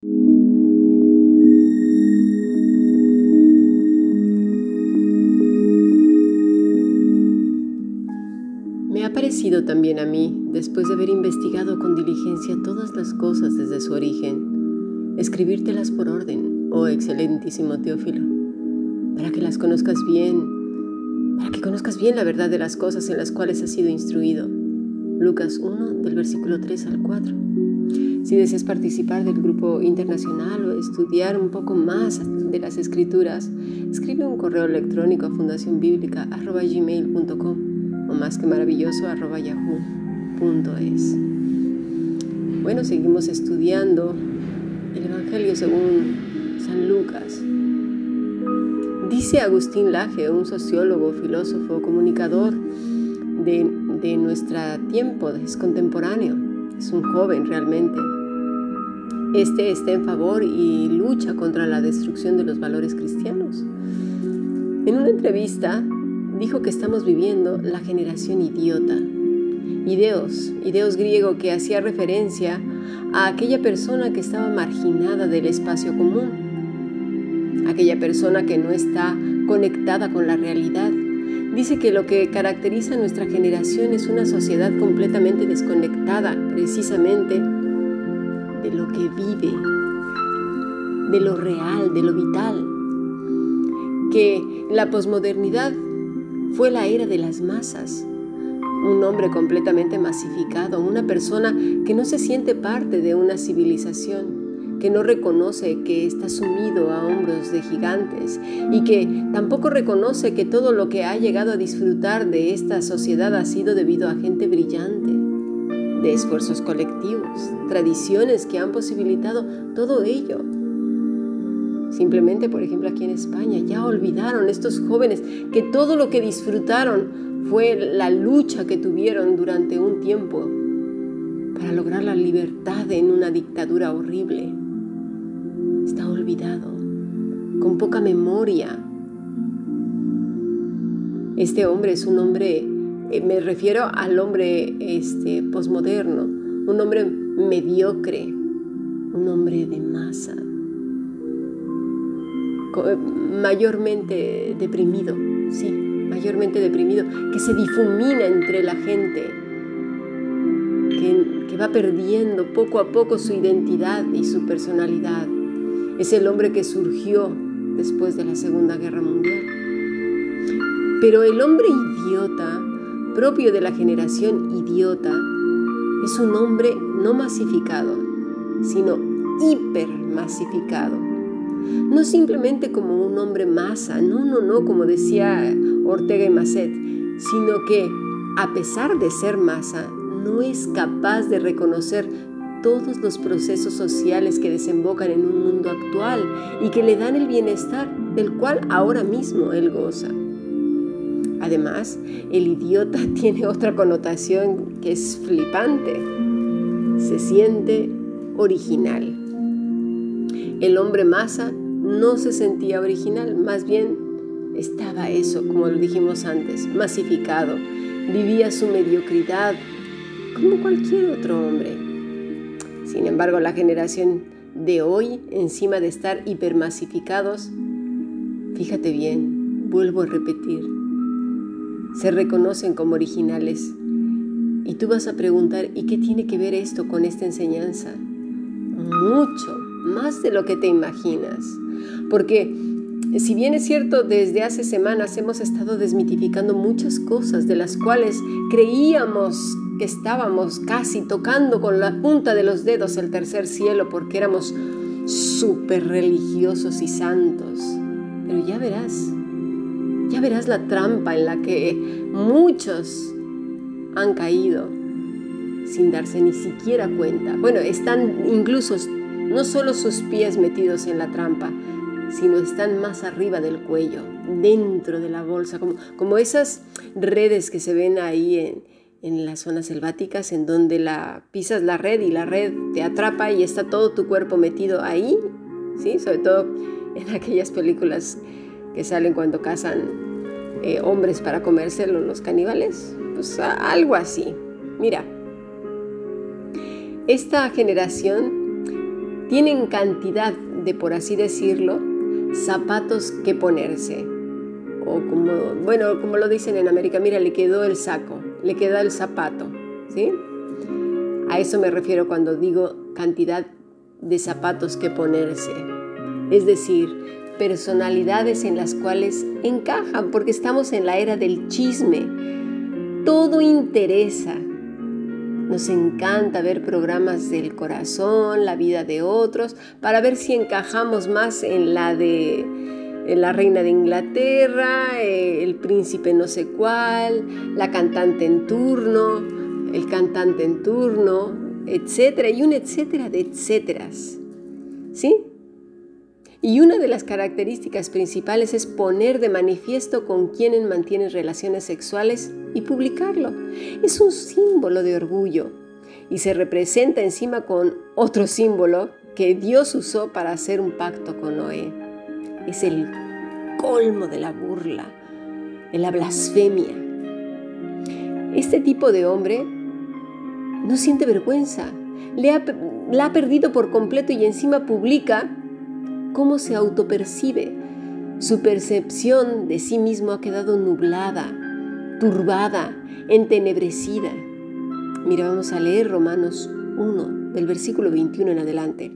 Me ha parecido también a mí, después de haber investigado con diligencia todas las cosas desde su origen, escribírtelas por orden, oh excelentísimo Teófilo, para que las conozcas bien, para que conozcas bien la verdad de las cosas en las cuales has sido instruido. Lucas 1 del versículo 3 al 4. Si deseas participar del grupo internacional o estudiar un poco más de las escrituras, escribe un correo electrónico a fundacionbiblica.gmail.com o más que maravilloso yahoo.es. Bueno, seguimos estudiando el Evangelio según San Lucas. Dice Agustín Laje, un sociólogo, filósofo, comunicador de, de nuestro tiempo, es contemporáneo, es un joven realmente. Este está en favor y lucha contra la destrucción de los valores cristianos. En una entrevista dijo que estamos viviendo la generación idiota. Ideos, ideos griego que hacía referencia a aquella persona que estaba marginada del espacio común, aquella persona que no está conectada con la realidad. Dice que lo que caracteriza a nuestra generación es una sociedad completamente desconectada precisamente de lo que vive, de lo real, de lo vital. Que la posmodernidad fue la era de las masas. Un hombre completamente masificado, una persona que no se siente parte de una civilización, que no reconoce que está sumido a hombros de gigantes y que tampoco reconoce que todo lo que ha llegado a disfrutar de esta sociedad ha sido debido a gente brillante, de esfuerzos colectivos, tradiciones que han posibilitado todo ello Simplemente, por ejemplo, aquí en España, ya olvidaron estos jóvenes que todo lo que disfrutaron fue la lucha que tuvieron durante un tiempo para lograr la libertad en una dictadura horrible. Con poca memoria. Este hombre es un hombre, eh, me refiero al hombre este, posmoderno, un hombre mediocre, un hombre de masa mayormente deprimido, sí, mayormente deprimido, que se difumina entre la gente, que va perdiendo poco a poco su identidad y su personalidad. Es el hombre que surgió después de la Segunda Guerra Mundial. Pero el hombre idiota, propio de la generación idiota, es un hombre no masificado, sino hipermasificado no simplemente como un hombre masa, no, no, no, como decía Ortega y Masset, sino que a pesar de ser masa, no es capaz de reconocer todos los procesos sociales que desembocan en un mundo actual y que le dan el bienestar del cual ahora mismo él goza. Además, el idiota tiene otra connotación que es flipante. Se siente original. El hombre masa no se sentía original, más bien estaba eso, como lo dijimos antes, masificado. Vivía su mediocridad como cualquier otro hombre. Sin embargo, la generación de hoy, encima de estar hipermasificados, fíjate bien, vuelvo a repetir, se reconocen como originales. Y tú vas a preguntar, ¿y qué tiene que ver esto con esta enseñanza? Mucho, más de lo que te imaginas. Porque si bien es cierto, desde hace semanas hemos estado desmitificando muchas cosas de las cuales creíamos que estábamos casi tocando con la punta de los dedos el tercer cielo porque éramos súper religiosos y santos. Pero ya verás, ya verás la trampa en la que muchos han caído sin darse ni siquiera cuenta. Bueno, están incluso no solo sus pies metidos en la trampa, sino están más arriba del cuello, dentro de la bolsa, como, como esas redes que se ven ahí en, en las zonas selváticas, en donde la, pisas la red y la red te atrapa y está todo tu cuerpo metido ahí, ¿sí? sobre todo en aquellas películas que salen cuando cazan eh, hombres para comérselo los caníbales, pues algo así. Mira, esta generación tienen cantidad de, por así decirlo, zapatos que ponerse. O como, bueno, como lo dicen en América, mira, le quedó el saco, le quedó el zapato, ¿sí? A eso me refiero cuando digo cantidad de zapatos que ponerse. Es decir, personalidades en las cuales encajan, porque estamos en la era del chisme. Todo interesa. Nos encanta ver programas del corazón, la vida de otros, para ver si encajamos más en la de la reina de Inglaterra, eh, el príncipe no sé cuál, la cantante en turno, el cantante en turno, etcétera, y un etcétera de etcéteras. ¿Sí? Y una de las características principales es poner de manifiesto con quienes mantienen relaciones sexuales y publicarlo. Es un símbolo de orgullo y se representa encima con otro símbolo que Dios usó para hacer un pacto con Noé. Es el colmo de la burla, de la blasfemia. Este tipo de hombre no siente vergüenza, la ha perdido por completo y encima publica cómo se autopercibe. Su percepción de sí mismo ha quedado nublada, turbada, entenebrecida. Mira, vamos a leer Romanos 1, del versículo 21 en adelante.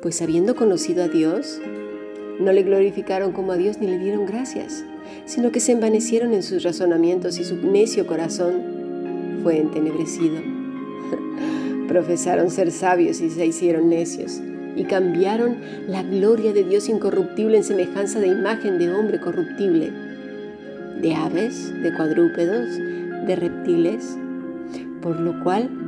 Pues habiendo conocido a Dios, no le glorificaron como a Dios ni le dieron gracias, sino que se envanecieron en sus razonamientos y su necio corazón fue entenebrecido. Profesaron ser sabios y se hicieron necios y cambiaron la gloria de Dios incorruptible en semejanza de imagen de hombre corruptible, de aves, de cuadrúpedos, de reptiles, por lo cual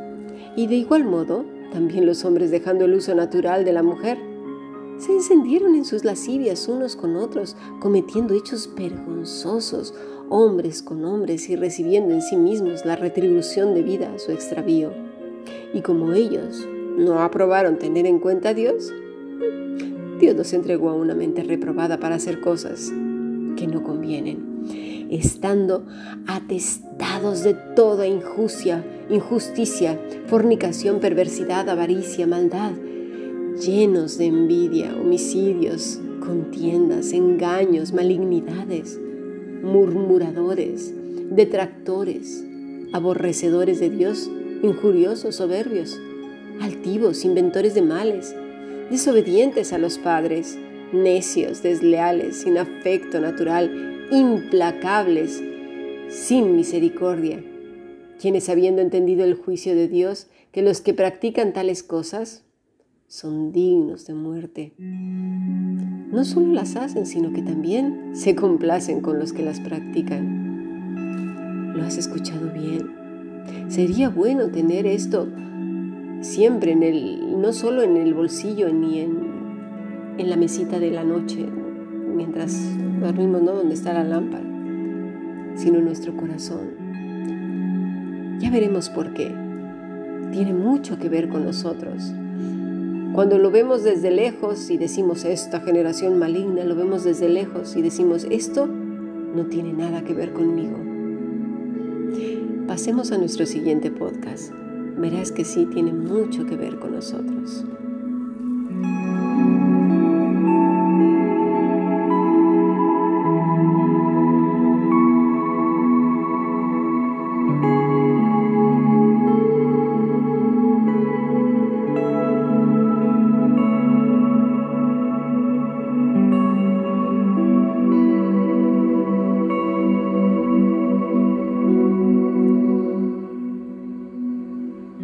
Y de igual modo, también los hombres dejando el uso natural de la mujer, se encendieron en sus lascivias unos con otros, cometiendo hechos vergonzosos, hombres con hombres y recibiendo en sí mismos la retribución debida a su extravío. Y como ellos no aprobaron tener en cuenta a Dios, Dios nos entregó a una mente reprobada para hacer cosas que no convienen, estando atestados de toda injusticia, injusticia, fornicación, perversidad, avaricia, maldad, llenos de envidia, homicidios, contiendas, engaños, malignidades, murmuradores, detractores, aborrecedores de Dios, injuriosos, soberbios, altivos, inventores de males, desobedientes a los padres, necios, desleales, sin afecto natural, implacables, sin misericordia, quienes habiendo entendido el juicio de Dios, que los que practican tales cosas son dignos de muerte, no solo las hacen, sino que también se complacen con los que las practican. ¿Lo has escuchado bien? Sería bueno tener esto siempre en el, no solo en el bolsillo ni en, la mesita de la noche, mientras dormimos, ¿no? Donde está la lámpara, sino nuestro corazón. Ya veremos por qué. Tiene mucho que ver con nosotros. Cuando lo vemos desde lejos y decimos esta generación maligna, lo vemos desde lejos y decimos esto no tiene nada que ver conmigo. Pasemos a nuestro siguiente podcast verás que sí tiene mucho que ver con nosotros.